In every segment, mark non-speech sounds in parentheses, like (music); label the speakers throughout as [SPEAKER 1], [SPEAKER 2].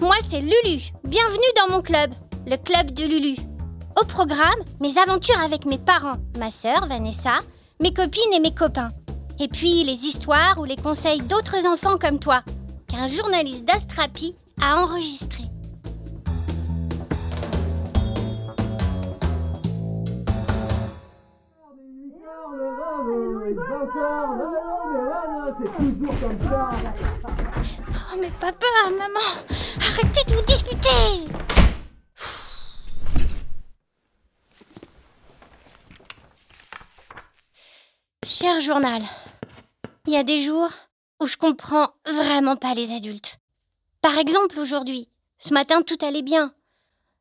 [SPEAKER 1] moi c'est Lulu. Bienvenue dans mon club, le club de Lulu. Au programme, mes aventures avec mes parents, ma sœur Vanessa, mes copines et mes copains. Et puis les histoires ou les conseils d'autres enfants comme toi, qu'un journaliste d'Astrapi a enregistré. Oh mais papa, maman, arrêtez de vous disputer Cher journal, il y a des jours où je comprends vraiment pas les adultes. Par exemple aujourd'hui, ce matin tout allait bien.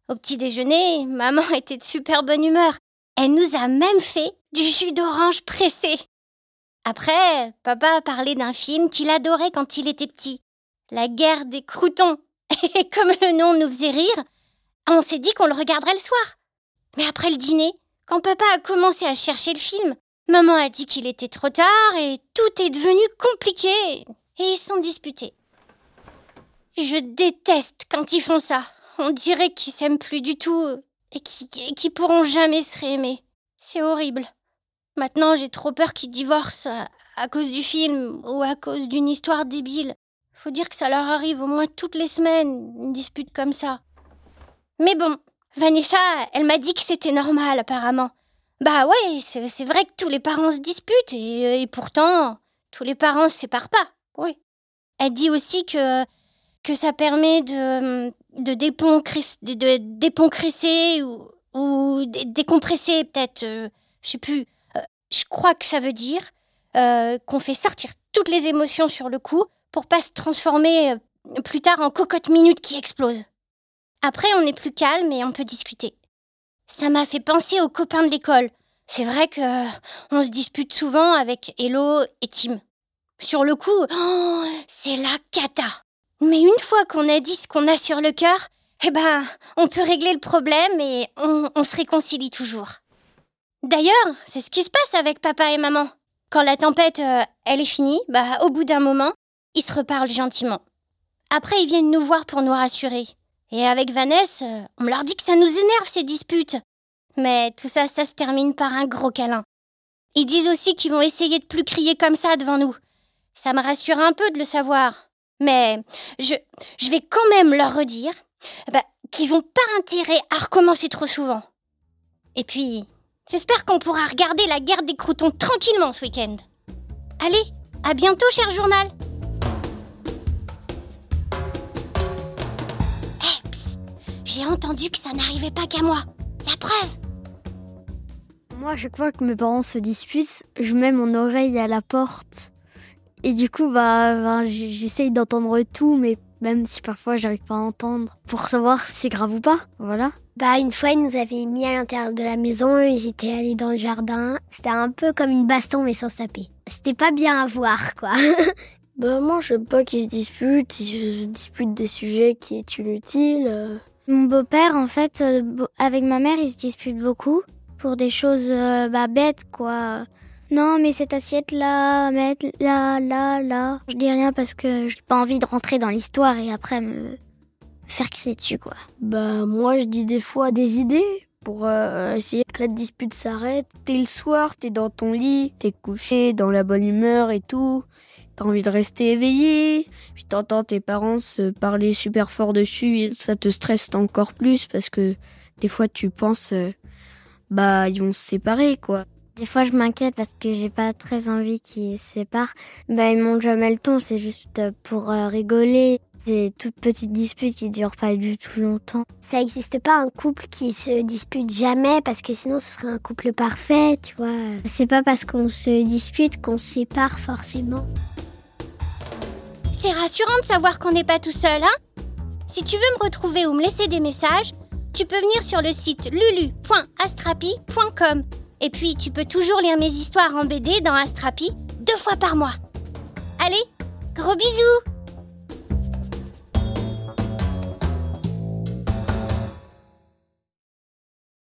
[SPEAKER 1] Au petit déjeuner, maman (laughs) était de super bonne humeur. Elle nous a même fait du jus d'orange pressé. Après, papa a parlé d'un film qu'il adorait quand il était petit. La guerre des croutons. (laughs) Et comme le nom nous faisait rire, on s'est dit qu'on le regarderait le soir. Mais après le dîner, quand papa a commencé à chercher le film, maman a dit qu'il était trop tard et tout est devenu compliqué. Et ils sont disputés. Je déteste quand ils font ça. On dirait qu'ils s'aiment plus du tout et qu'ils pourront jamais se réaimer. C'est horrible. Maintenant, j'ai trop peur qu'ils divorcent à, cause du film ou à cause d'une histoire débile. Faut dire que ça leur arrive au moins toutes les semaines, une dispute comme ça. Mais bon, Vanessa, elle m'a dit que c'était normal apparemment. Bah ouais, c'est vrai que tous les parents se disputent et, pourtant, tous les parents se séparent pas. Oui. Elle dit aussi que, que ça permet de, de, de, déponcresser ou, ou décompresser peut-être. Euh, je sais plus je crois que ça veut dire euh, qu'on fait sortir toutes les émotions sur le coup pour pas se transformer euh, plus tard en cocotte minute qui explose. Après, on est plus calme et on peut discuter. Ça m'a fait penser aux copains de l'école. C'est vrai que euh, on se dispute souvent avec Hello et Tim. Sur le coup, oh, c'est la cata. Mais une fois qu'on a dit ce qu'on a sur le cœur, eh ben, on peut régler le problème et on se réconcilie toujours. D'ailleurs, c'est ce qui se passe avec papa et maman. Quand la tempête, euh, elle est finie, bah, au bout d'un moment, ils se reparlent gentiment. Après, ils viennent nous voir pour nous rassurer. Et avec Vanessa, euh, on leur dit que ça nous énerve ces disputes. Mais tout ça, ça se termine par un gros câlin. Ils disent aussi qu'ils vont essayer de plus crier comme ça devant nous. Ça me rassure un peu de le savoir. Mais je, je vais quand même leur redire bah, qu'ils n'ont pas intérêt à recommencer trop souvent. Et puis, J'espère qu'on pourra regarder la guerre des croutons tranquillement ce week-end. Allez, à bientôt, cher journal. Hé, j'ai entendu que ça n'arrivait pas qu'à moi. La preuve
[SPEAKER 2] Moi, à chaque que mes parents se disputent, je mets mon oreille à la porte. Et du coup, bah, bah j'essaye d'entendre tout, mais même si parfois j'arrive pas à entendre, pour savoir si c'est grave ou pas. Voilà.
[SPEAKER 3] Bah, une fois, ils nous avaient mis à l'intérieur de la maison, ils étaient allés dans le jardin. C'était un peu comme une baston, mais sans taper. C'était pas bien à voir, quoi. (laughs)
[SPEAKER 4] bah, moi, j'aime pas qu'ils se disputent, ils se disputent des sujets qui est inutile.
[SPEAKER 5] Mon beau-père, en fait, euh, avec ma mère, ils se disputent beaucoup pour des choses euh, bah, bêtes, quoi. Non, mais cette assiette-là, mettre là, là, là. Je dis rien parce que j'ai pas envie de rentrer dans l'histoire et après me faire crier dessus, quoi.
[SPEAKER 4] Bah, moi, je dis des fois des idées pour euh, essayer que la dispute s'arrête. T'es le soir, t'es dans ton lit, t'es couché, dans la bonne humeur et tout. T'as envie de rester éveillé, puis t'entends tes parents se parler super fort dessus et ça te stresse encore plus parce que des fois tu penses, euh, bah, ils vont se séparer, quoi.
[SPEAKER 5] Des fois, je m'inquiète parce que j'ai pas très envie qu'ils se séparent. Ben, ils montent jamais le ton, c'est juste pour euh, rigoler. C'est toute petite dispute qui dure pas du tout longtemps.
[SPEAKER 3] Ça n'existe pas un couple qui se dispute jamais parce que sinon ce serait un couple parfait, tu vois. C'est pas parce qu'on se dispute qu'on se sépare forcément.
[SPEAKER 1] C'est rassurant de savoir qu'on n'est pas tout seul, hein Si tu veux me retrouver ou me laisser des messages, tu peux venir sur le site lulu.astrapi.com. Et puis, tu peux toujours lire mes histoires en BD dans Astrapi deux fois par mois. Allez, gros bisous